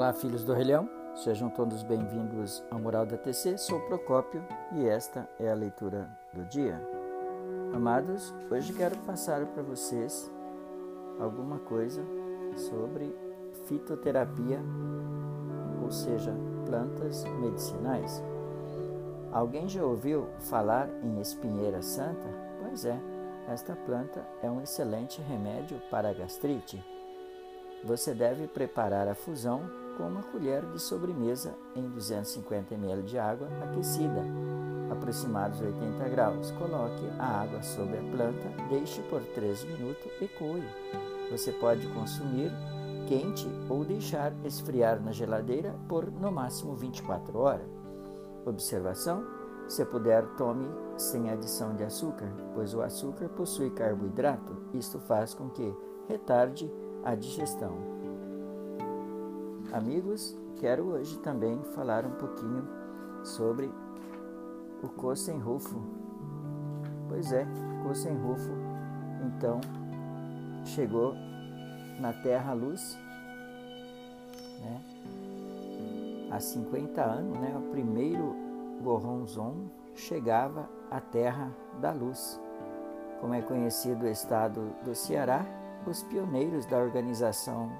Olá, filhos do Relhão, sejam todos bem-vindos ao Moral da TC. Sou Procópio e esta é a leitura do dia. Amados, hoje quero passar para vocês alguma coisa sobre fitoterapia, ou seja, plantas medicinais. Alguém já ouviu falar em espinheira santa? Pois é, esta planta é um excelente remédio para a gastrite você deve preparar a fusão com uma colher de sobremesa em 250 ml de água aquecida, aproximados 80 graus. Coloque a água sobre a planta, deixe por 3 minutos e coe. Você pode consumir quente ou deixar esfriar na geladeira por no máximo 24 horas. Observação: se puder, tome sem adição de açúcar, pois o açúcar possui carboidrato. Isto faz com que retarde a digestão. Amigos, quero hoje também falar um pouquinho sobre o Cosenrufo. Pois é, Cosenrufo, então, chegou na Terra Luz, né? Há 50 anos, né, o primeiro Gorronzon chegava à Terra da Luz, como é conhecido o estado do Ceará, os pioneiros da organização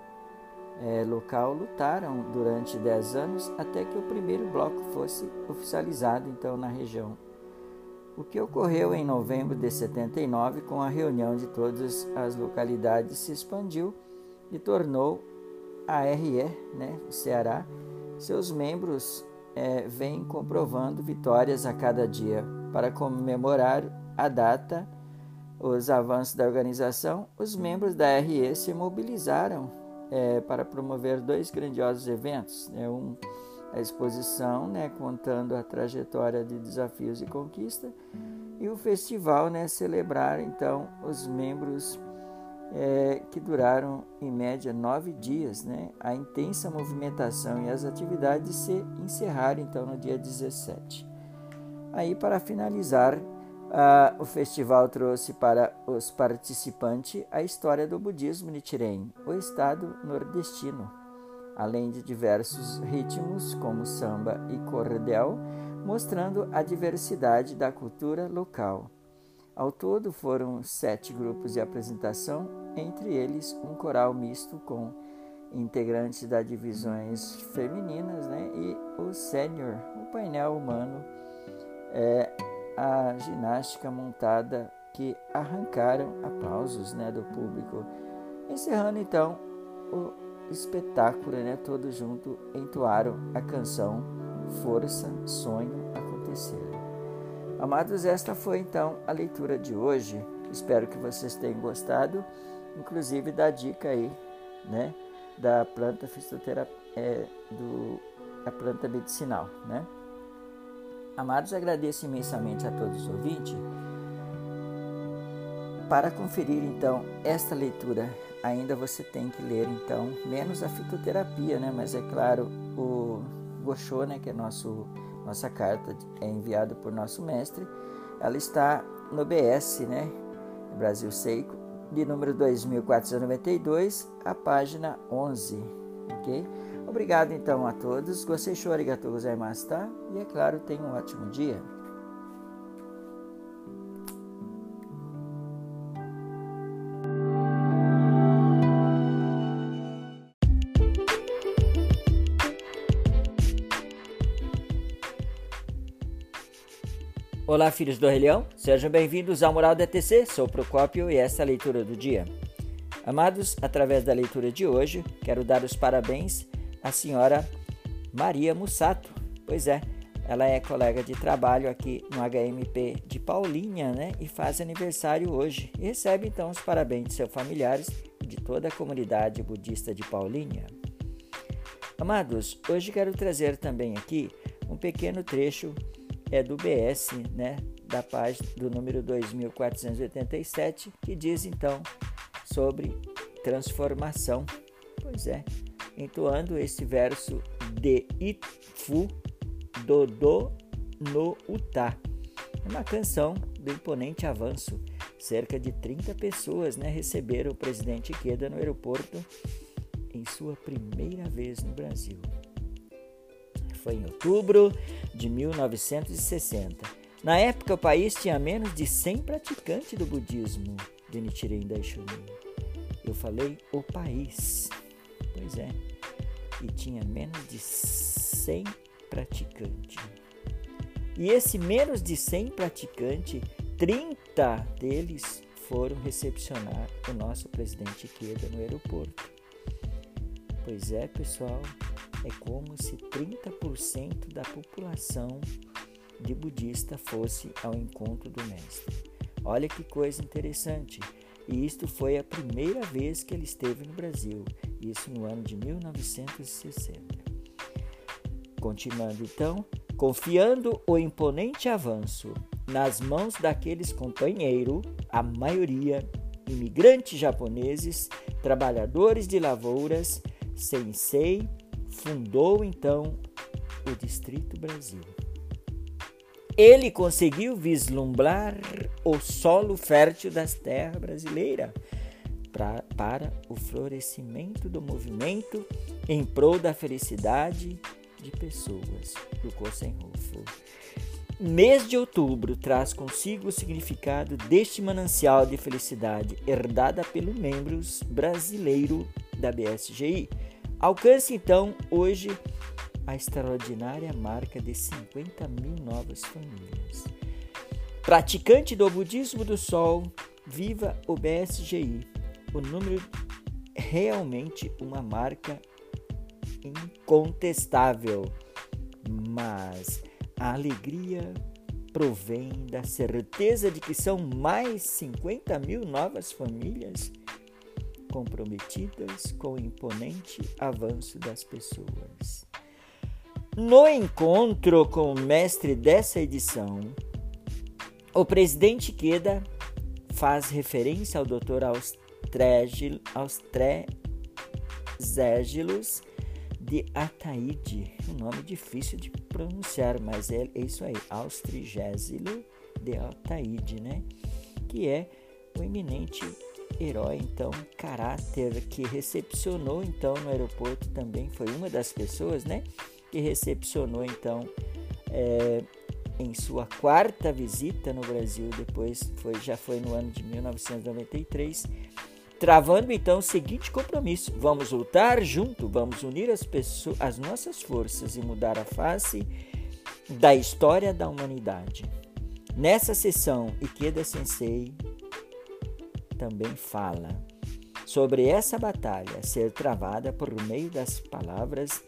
é, local lutaram durante dez anos até que o primeiro bloco fosse oficializado então na região. O que ocorreu em novembro de 79 com a reunião de todas as localidades se expandiu e tornou a RE, né, o Ceará, seus membros é, vêm comprovando vitórias a cada dia para comemorar a data os avanços da organização, os membros da RE se mobilizaram é, para promover dois grandiosos eventos. Né? Um, a exposição, né, contando a trajetória de desafios e conquista, e o festival, né, celebrar então os membros é, que duraram em média nove dias, né, a intensa movimentação e as atividades se encerraram então no dia 17. Aí para finalizar Uh, o festival trouxe para os participantes a história do budismo Nichiren, o estado nordestino, além de diversos ritmos como samba e cordel, mostrando a diversidade da cultura local. Ao todo foram sete grupos de apresentação, entre eles um coral misto com integrantes das divisões femininas né, e o sênior, o painel humano. É, a ginástica montada que arrancaram aplausos né, do público. Encerrando então o espetáculo, né, todos juntos entoaram a canção Força, Sonho, Acontecer. Amados, esta foi então a leitura de hoje. Espero que vocês tenham gostado, inclusive da dica aí, né, da planta fisioterapia, é, do a planta medicinal, né? Amados, agradeço imensamente a todos os ouvintes. Para conferir então esta leitura, ainda você tem que ler então menos a fitoterapia, né? Mas é claro, o Gosho, né, que é nosso nossa carta é enviada por nosso mestre, ela está no BS, né? Brasil Seiko, de número 2492, a página 11, OK? Obrigado então a todos. Gostei arigatou gozaimasu, tá? E é claro, tenha um ótimo dia. Olá, filhos do Rei Leão, sejam bem-vindos ao Moral da TC. Sou Procópio e esta é a leitura do dia. Amados, através da leitura de hoje, quero dar os parabéns a senhora Maria Mussato. Pois é, ela é colega de trabalho aqui no HMP de Paulinha, né? E faz aniversário hoje. E recebe então os parabéns de seus familiares e de toda a comunidade budista de Paulinha. Amados, hoje quero trazer também aqui um pequeno trecho é do BS, né? Da página do número 2487, que diz então sobre transformação. Pois é, entoando este verso de Itfu Dodô no Utah. Uma canção do imponente avanço. Cerca de 30 pessoas né, receberam o presidente Ikeda no aeroporto em sua primeira vez no Brasil. Foi em outubro de 1960. Na época, o país tinha menos de 100 praticantes do budismo de Nichiren Daishonin. Eu falei o país. Pois é. E tinha menos de 100 praticantes. E esse menos de 100 praticantes, 30 deles foram recepcionar o nosso presidente Ikeda no aeroporto. Pois é, pessoal, é como se 30% da população de budista fosse ao encontro do mestre. Olha que coisa interessante. E isto foi a primeira vez que ele esteve no Brasil, isso no ano de 1960. Continuando então, confiando o imponente avanço nas mãos daqueles companheiros, a maioria imigrantes japoneses, trabalhadores de lavouras, Sensei fundou então o Distrito Brasil. Ele conseguiu vislumbrar o solo fértil das terras brasileiras pra, para o florescimento do movimento em prol da felicidade de pessoas do Kosenhof. Mês de outubro traz consigo o significado deste manancial de felicidade herdada pelos membros brasileiro da BSGI. Alcance então hoje a extraordinária marca de 50 mil novas famílias. Praticante do budismo do sol, viva o BSGI. O número realmente uma marca incontestável, mas a alegria provém da certeza de que são mais 50 mil novas famílias comprometidas com o imponente avanço das pessoas. No encontro com o mestre dessa edição, o presidente Queda faz referência ao Dr. Austrésilos de Ataíde, um nome difícil de pronunciar, mas é isso aí, Austrigésilo de Ataíde, né? Que é o eminente herói, então, caráter que recepcionou então no aeroporto também foi uma das pessoas, né? Que recepcionou então é, em sua quarta visita no Brasil, depois foi já foi no ano de 1993 travando então o seguinte compromisso: vamos lutar junto, vamos unir as, pessoas, as nossas forças e mudar a face da história da humanidade. Nessa sessão, Ikeda Sensei também fala sobre essa batalha ser travada por meio das palavras,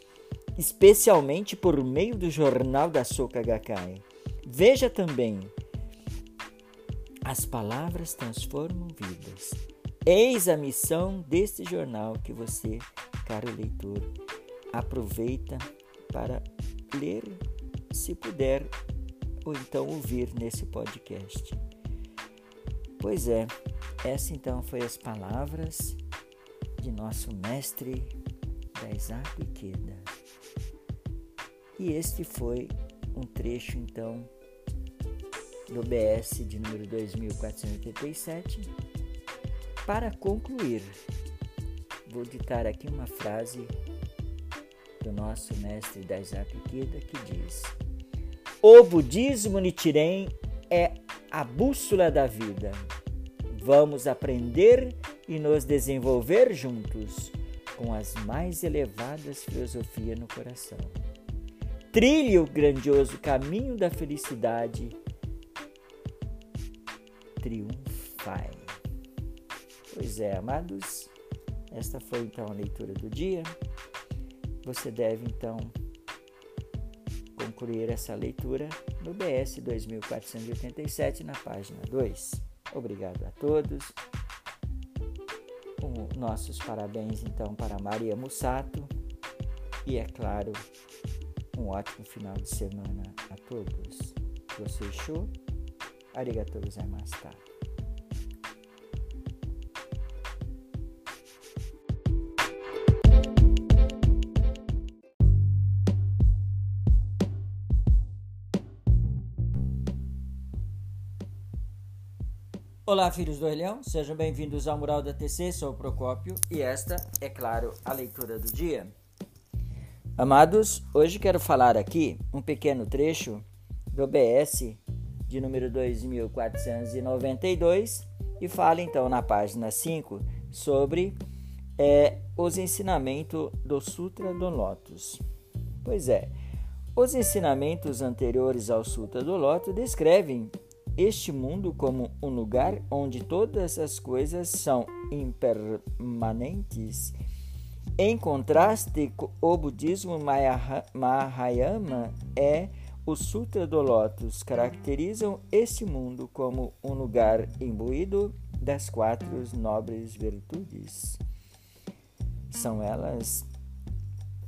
especialmente por meio do jornal da Soka Gakkai. Veja também, as palavras transformam vidas. Eis a missão deste jornal que você, caro leitor, aproveita para ler, se puder, ou então ouvir nesse podcast. Pois é, essa então foi as palavras de nosso mestre Daisaku Ikeda. E este foi um trecho então do BS de número 2487 para concluir, vou ditar aqui uma frase do nosso mestre Daisaku Ikeda que diz: O budismo Nichiren é a bússola da vida. Vamos aprender e nos desenvolver juntos com as mais elevadas filosofias no coração. Trilhe o grandioso caminho da felicidade. Triunfai. Pois é, amados, esta foi então a leitura do dia. Você deve então concluir essa leitura no BS 2487 na página 2. Obrigado a todos. Nossos parabéns então para Maria Mussato e é claro, um ótimo final de semana a todos. Você show? Arigatou gozaimashita. Olá, filhos do Orelhão, sejam bem-vindos ao Mural da TC, sou o Procópio e esta é, claro, a leitura do dia. Amados, hoje quero falar aqui um pequeno trecho do BS de número 2492 e fala então na página 5 sobre é, os ensinamentos do Sutra do Lotus. Pois é, os ensinamentos anteriores ao Sutra do Lotus descrevem este mundo como um lugar onde todas as coisas são impermanentes. Em contraste, o budismo Mahayana é o Sutra do Lotus caracterizam este mundo como um lugar imbuído das quatro nobres virtudes. São elas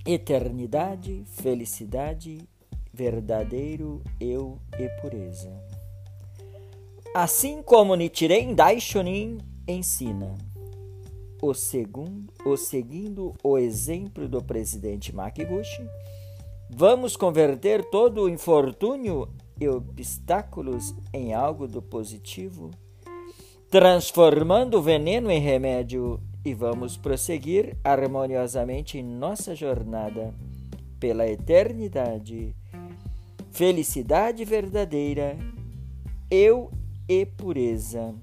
eternidade, felicidade, verdadeiro eu e pureza. Assim como Nichiren Daishonin ensina, o, segundo, o seguindo o exemplo do presidente Makiguchi, vamos converter todo o infortúnio e obstáculos em algo do positivo, transformando o veneno em remédio e vamos prosseguir harmoniosamente em nossa jornada pela eternidade. Felicidade verdadeira, eu e pureza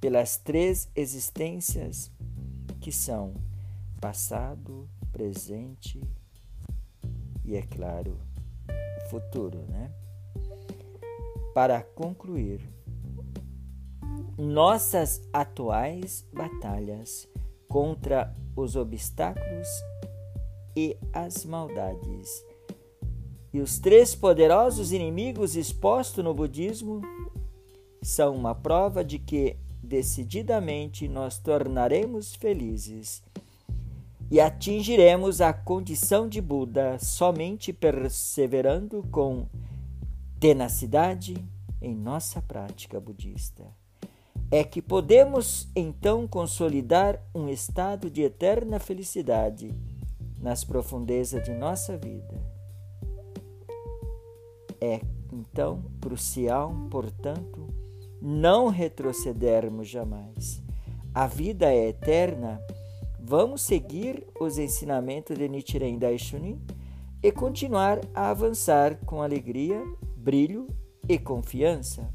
pelas três existências que são passado, presente e, é claro, futuro, né? Para concluir, nossas atuais batalhas contra os obstáculos e as maldades. E os três poderosos inimigos expostos no budismo são uma prova de que decididamente nós tornaremos felizes e atingiremos a condição de Buda somente perseverando com tenacidade em nossa prática budista. É que podemos então consolidar um estado de eterna felicidade nas profundezas de nossa vida. É então crucial, portanto, não retrocedermos jamais. A vida é eterna. Vamos seguir os ensinamentos de Nichiren Daishonin e continuar a avançar com alegria, brilho e confiança.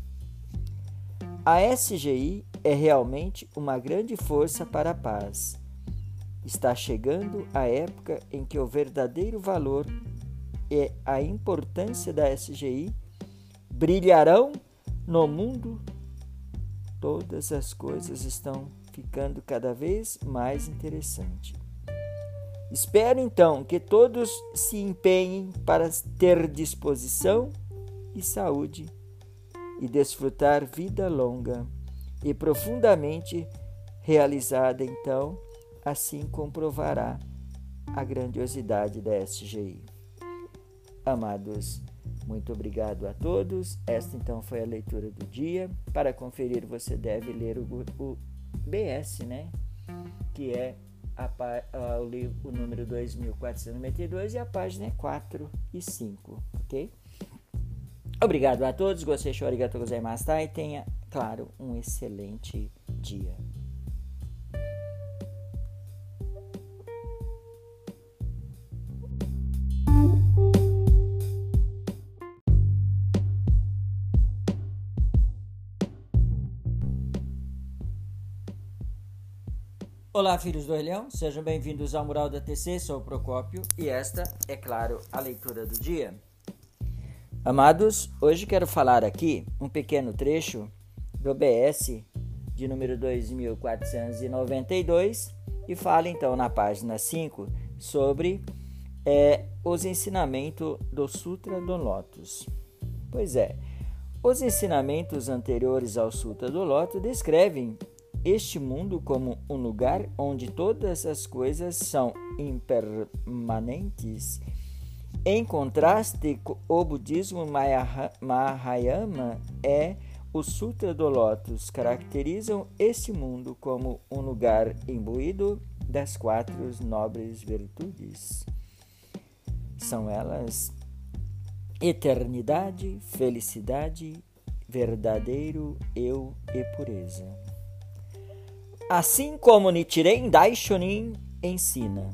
A SGI é realmente uma grande força para a paz. Está chegando a época em que o verdadeiro valor e a importância da SGI brilharão no mundo todas as coisas estão ficando cada vez mais interessantes. Espero então que todos se empenhem para ter disposição e saúde e desfrutar vida longa e profundamente realizada, então, assim comprovará a grandiosidade da SGI. Amados, muito obrigado a todos. Esta então foi a leitura do dia. Para conferir, você deve ler o, o BS, né? Que é a, a, o, o número 2492 e a página é 4 e 5, ok? Obrigado a todos. Gostei, arigatou gozaimashita e tenha, claro, um excelente dia. Olá, filhos do Orelhão, sejam bem-vindos ao Mural da TC, sou o Procópio e esta é, claro, a leitura do dia. Amados, hoje quero falar aqui um pequeno trecho do BS de número 2492 e fala então na página 5 sobre é, os ensinamentos do Sutra do Lotus. Pois é, os ensinamentos anteriores ao Sutra do Lotus descrevem este mundo como um lugar onde todas as coisas são impermanentes. Em contraste, o budismo Mahayana é o Sutra do Lotus caracterizam este mundo como um lugar imbuído das quatro nobres virtudes. São elas eternidade, felicidade, verdadeiro eu e pureza. Assim como Nichiren Daishonin ensina,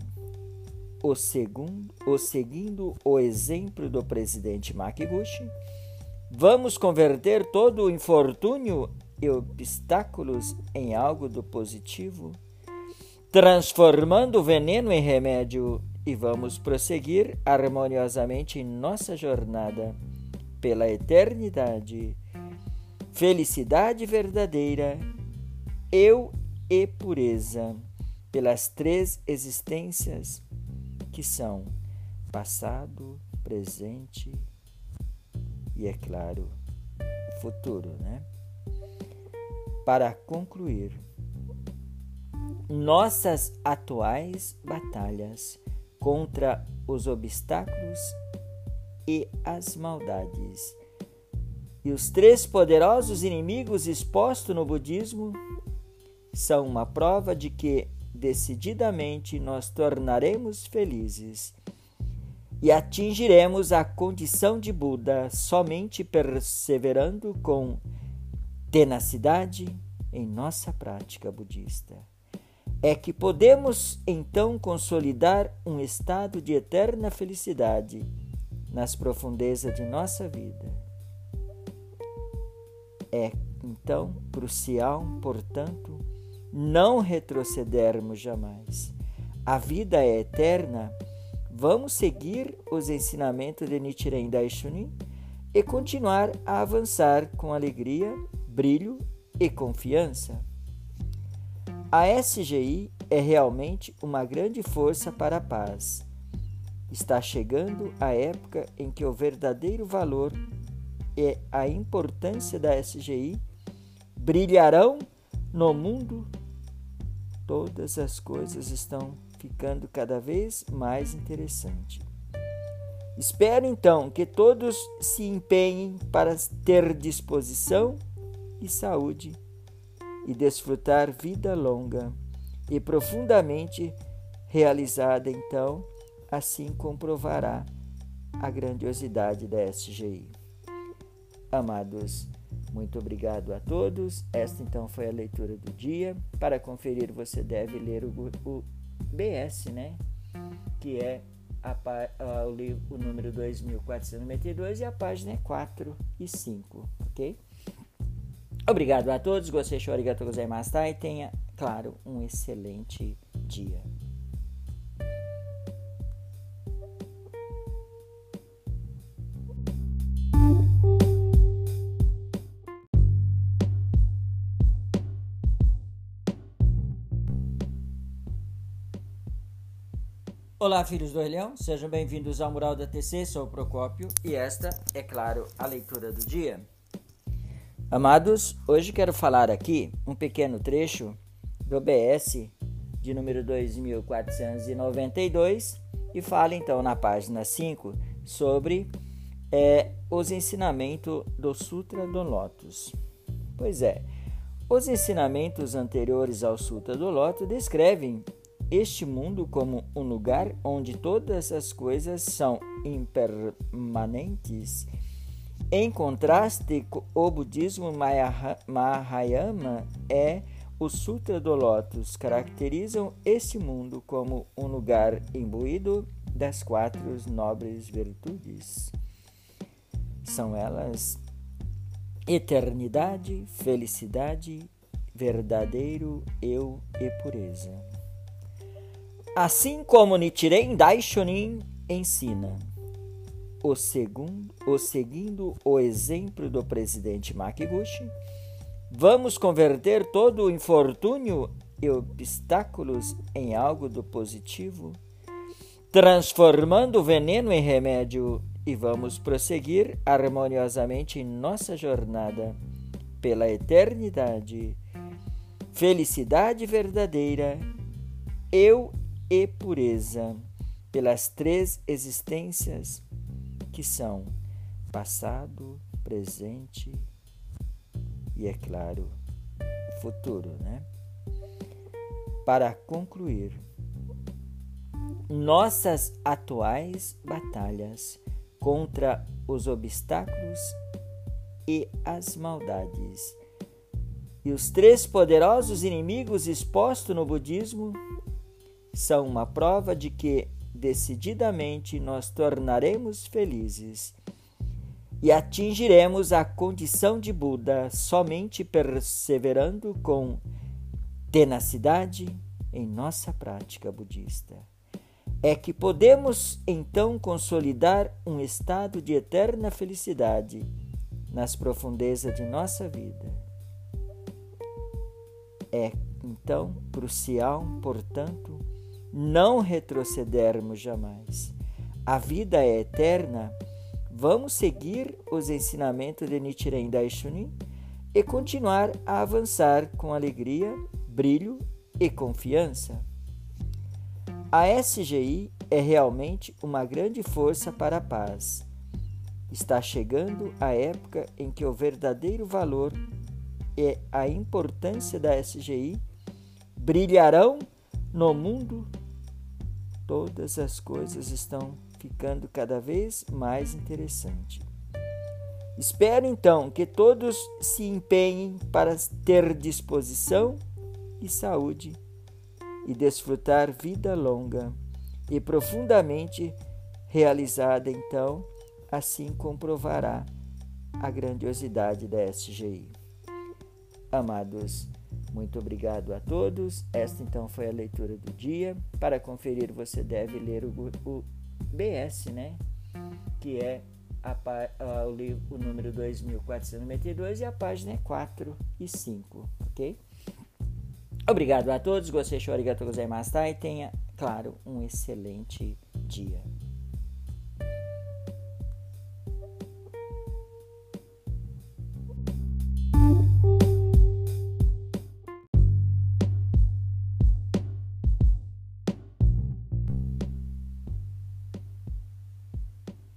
o, segundo, o seguindo o exemplo do presidente Makiguchi, vamos converter todo o infortúnio e obstáculos em algo do positivo, transformando o veneno em remédio e vamos prosseguir harmoniosamente em nossa jornada pela eternidade. Felicidade verdadeira, eu e pureza, pelas três existências que são passado, presente e, é claro, futuro, né? Para concluir, nossas atuais batalhas contra os obstáculos e as maldades. E os três poderosos inimigos expostos no budismo são uma prova de que decididamente nós tornaremos felizes e atingiremos a condição de Buda somente perseverando com tenacidade em nossa prática budista é que podemos então consolidar um estado de eterna felicidade nas profundezas de nossa vida. É então crucial, portanto, não retrocedermos jamais. A vida é eterna. Vamos seguir os ensinamentos de Nichiren Daishonin e continuar a avançar com alegria, brilho e confiança. A SGI é realmente uma grande força para a paz. Está chegando a época em que o verdadeiro valor e a importância da SGI brilharão no mundo. Todas as coisas estão ficando cada vez mais interessantes. Espero então que todos se empenhem para ter disposição e saúde e desfrutar vida longa e profundamente realizada, então, assim comprovará a grandiosidade da SGI. Amados, muito obrigado a todos. Esta então foi a leitura do dia. Para conferir, você deve ler o, o BS, né? Que é a, a, o, o número 2492 e a página é 4 e 5, ok? Obrigado a todos, gostei, arigatou gozaimashita e tenha, claro, um excelente dia. Olá, filhos do Orleão, sejam bem-vindos ao Mural da TC, sou o Procópio e esta é, claro, a leitura do dia. Amados, hoje quero falar aqui um pequeno trecho do BS de número 2492 e fala então na página 5 sobre é, os ensinamentos do Sutra do Lotus. Pois é, os ensinamentos anteriores ao Sutra do Lotus descrevem este mundo como um lugar onde todas as coisas são impermanentes em contraste, o budismo Mahayana é o Sutra do Lótus caracterizam este mundo como um lugar imbuído das quatro nobres virtudes. São elas eternidade, felicidade, verdadeiro eu e pureza. Assim como Nichiren Daishonin ensina o, segundo, o seguindo o exemplo do presidente Makiguchi, vamos converter todo o infortúnio e obstáculos em algo do positivo, transformando o veneno em remédio e vamos prosseguir harmoniosamente em nossa jornada pela eternidade. Felicidade verdadeira, eu e pureza, pelas três existências que são passado, presente e, é claro, futuro, né? Para concluir, nossas atuais batalhas contra os obstáculos e as maldades. E os três poderosos inimigos expostos no budismo são uma prova de que decididamente nós tornaremos felizes e atingiremos a condição de Buda somente perseverando com tenacidade em nossa prática budista. É que podemos então consolidar um estado de eterna felicidade nas profundezas de nossa vida. É então crucial, portanto, não retrocedermos jamais. A vida é eterna Vamos seguir os ensinamentos de Nichiren Daishonin e continuar a avançar com alegria, brilho e confiança. A SGI é realmente uma grande força para a paz. Está chegando a época em que o verdadeiro valor e a importância da SGI brilharão no mundo. Todas as coisas estão ficando cada vez mais interessante. Espero então que todos se empenhem para ter disposição e saúde e desfrutar vida longa e profundamente realizada, então, assim comprovará a grandiosidade da SGI. Amados, muito obrigado a todos. Esta então foi a leitura do dia. Para conferir, você deve ler o, o BS, né? Que é a, a, o, livro, o número 2492 e a página é 4 e 5, ok? Obrigado a todos, gostei, arigatou gozaimasu, e tenha, claro, um excelente dia.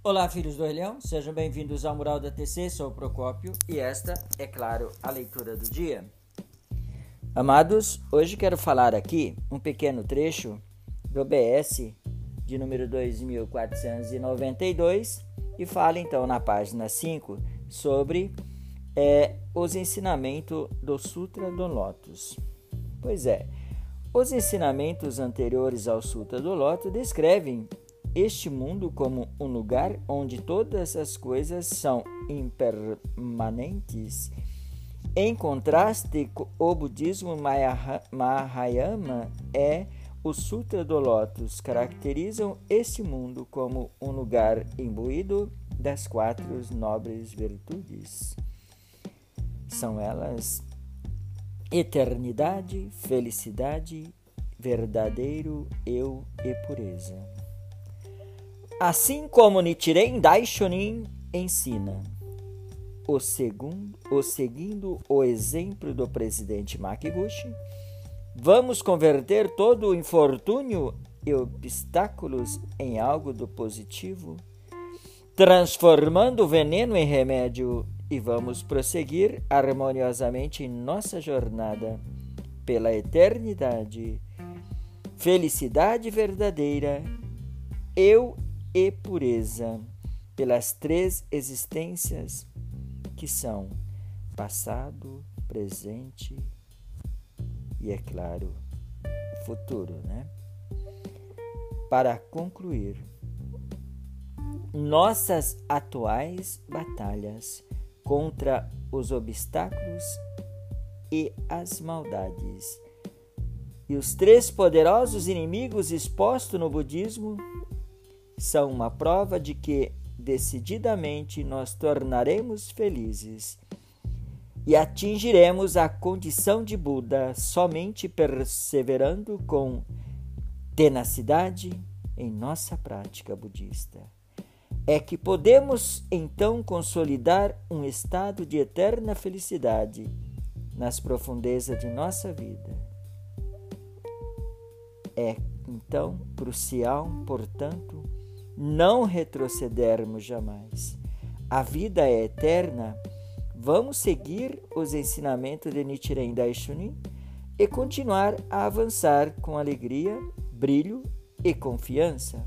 Olá, filhos do Orleão, sejam bem-vindos ao Mural da TC, sou o Procópio e esta é, claro, a leitura do dia. Amados, hoje quero falar aqui um pequeno trecho do BS de número 2492 e fala então na página 5 sobre é, os ensinamentos do Sutra do Lotus. Pois é, os ensinamentos anteriores ao Sutra do Lotus descrevem este mundo como um lugar onde todas as coisas são impermanentes. Em contraste, o budismo Mahayana é o Sutra do Lótus caracterizam este mundo como um lugar imbuído das quatro nobres virtudes. São elas eternidade, felicidade, verdadeiro eu e pureza. Assim como Nichiren Daishonin ensina, o, segundo, o seguindo o exemplo do presidente Makiguchi, vamos converter todo o infortúnio e obstáculos em algo do positivo, transformando o veneno em remédio e vamos prosseguir harmoniosamente em nossa jornada pela eternidade. Felicidade verdadeira, eu e pureza pelas três existências que são passado, presente e, é claro, futuro, né? Para concluir, nossas atuais batalhas contra os obstáculos e as maldades e os três poderosos inimigos expostos no budismo são uma prova de que decididamente nós tornaremos felizes e atingiremos a condição de Buda somente perseverando com tenacidade em nossa prática budista. É que podemos então consolidar um estado de eterna felicidade nas profundezas de nossa vida. É então crucial, portanto, não retrocedermos jamais. A vida é eterna. Vamos seguir os ensinamentos de Nichiren Daishonin e continuar a avançar com alegria, brilho e confiança.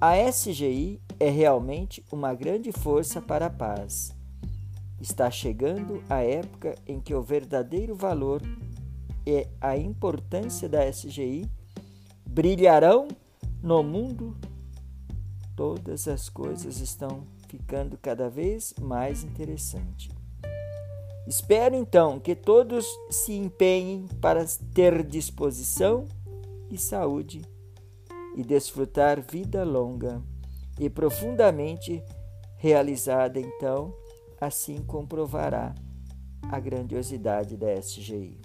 A SGI é realmente uma grande força para a paz. Está chegando a época em que o verdadeiro valor e a importância da SGI brilharão no mundo. Todas as coisas estão ficando cada vez mais interessantes. Espero então que todos se empenhem para ter disposição e saúde e desfrutar vida longa e profundamente realizada, então, assim comprovará a grandiosidade da SGI.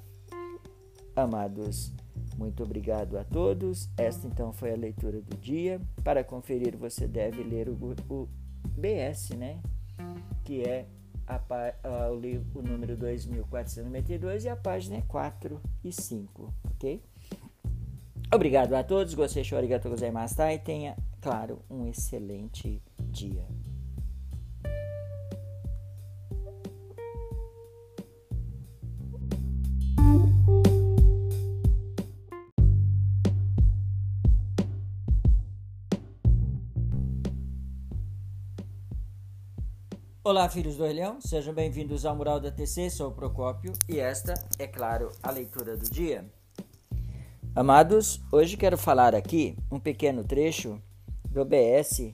Amados, muito obrigado a todos. Esta então foi a leitura do dia. Para conferir, você deve ler o, o BS, né? Que é a, a, o, livro, o número 2492 e a página é 4 e 5, ok? Obrigado a todos, gostei, arigatou gozaimasu, e tenha, claro, um excelente dia. Olá, filhos do Orleão, sejam bem-vindos ao Mural da TC, sou o Procópio e esta é, claro, a leitura do dia. Amados, hoje quero falar aqui um pequeno trecho do BS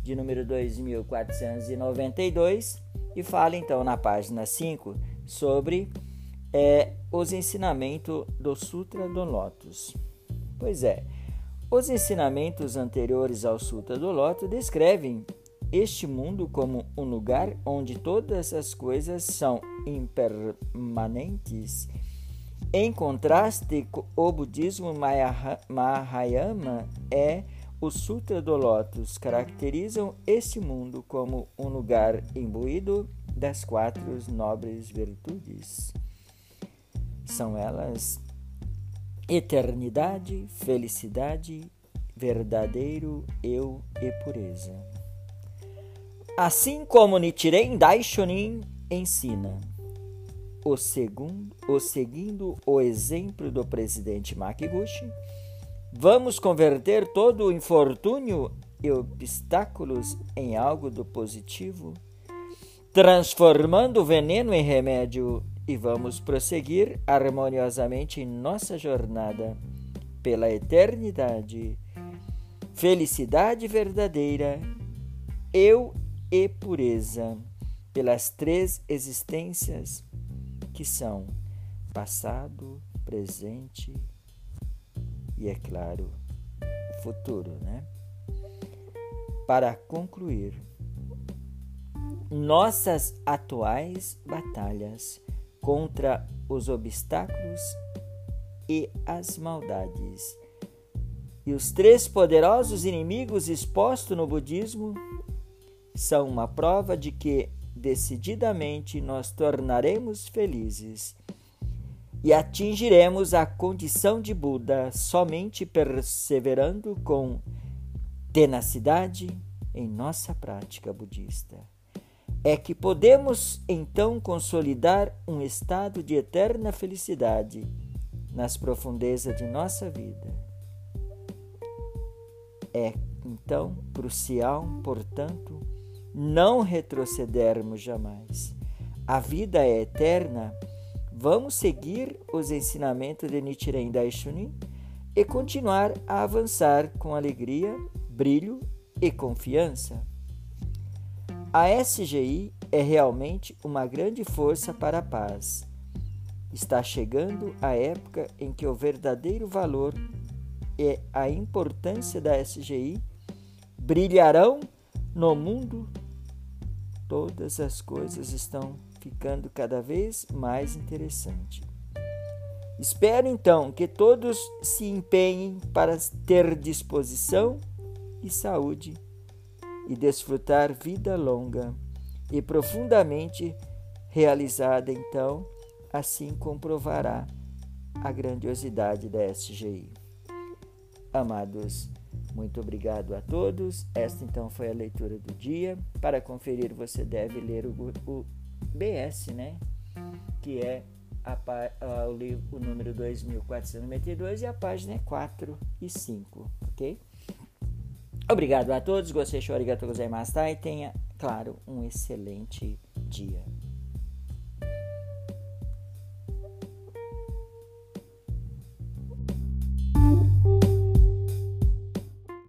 de número 2492 e fala então na página 5 sobre é, os ensinamentos do Sutra do Lotus. Pois é, os ensinamentos anteriores ao Sutra do Lotus descrevem este mundo como um lugar onde todas as coisas são impermanentes. Em contraste, o budismo Mahayana é o Sutra do Lótus caracterizam este mundo como um lugar imbuído das quatro nobres virtudes. São elas eternidade, felicidade, verdadeiro eu e pureza. Assim como Nichiren Daishonin ensina, o, segundo, o seguindo o exemplo do presidente Makiguchi, vamos converter todo o infortúnio e obstáculos em algo do positivo, transformando o veneno em remédio e vamos prosseguir harmoniosamente em nossa jornada pela eternidade. Felicidade verdadeira, eu e pureza pelas três existências que são passado, presente e, é claro, futuro, né? Para concluir, nossas atuais batalhas contra os obstáculos e as maldades e os três poderosos inimigos expostos no budismo são uma prova de que decididamente nós tornaremos felizes e atingiremos a condição de Buda somente perseverando com tenacidade em nossa prática budista. É que podemos então consolidar um estado de eterna felicidade nas profundezas de nossa vida. É então crucial, portanto, não retrocedermos jamais. A vida é eterna. Vamos seguir os ensinamentos de Nichiren Daishonin e continuar a avançar com alegria, brilho e confiança. A SGI é realmente uma grande força para a paz. Está chegando a época em que o verdadeiro valor e a importância da SGI brilharão no mundo todas as coisas estão ficando cada vez mais interessantes. Espero então que todos se empenhem para ter disposição e saúde e desfrutar vida longa e profundamente realizada, então, assim comprovará a grandiosidade da SGI. Amados, muito obrigado a todos. Esta então foi a leitura do dia. Para conferir, você deve ler o, o BS, né? Que é a, a, o, livro, o número 2492 e a página é 4 e 5, ok? Obrigado a todos. Gostei, arigatou gozaimasu, e tenha, claro, um excelente dia.